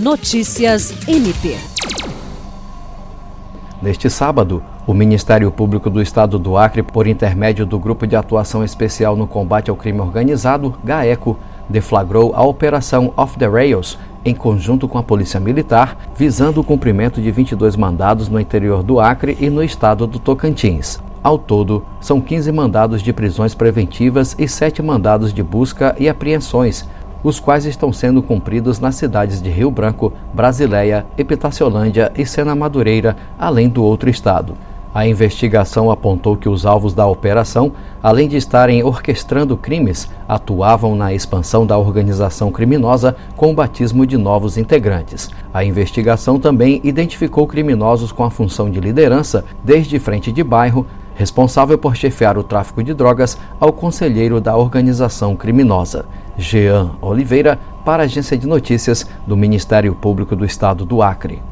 Notícias MP. Neste sábado, o Ministério Público do Estado do Acre, por intermédio do Grupo de Atuação Especial no Combate ao Crime Organizado, GAECO, deflagrou a Operação Off the Rails, em conjunto com a Polícia Militar, visando o cumprimento de 22 mandados no interior do Acre e no estado do Tocantins. Ao todo, são 15 mandados de prisões preventivas e 7 mandados de busca e apreensões, os quais estão sendo cumpridos nas cidades de Rio Branco, Brasileia, Epitaciolândia e Sena Madureira, além do outro estado. A investigação apontou que os alvos da operação, além de estarem orquestrando crimes, atuavam na expansão da organização criminosa com o batismo de novos integrantes. A investigação também identificou criminosos com a função de liderança, desde frente de bairro, responsável por chefiar o tráfico de drogas, ao conselheiro da organização criminosa. Jean Oliveira, para a Agência de Notícias do Ministério Público do Estado do Acre.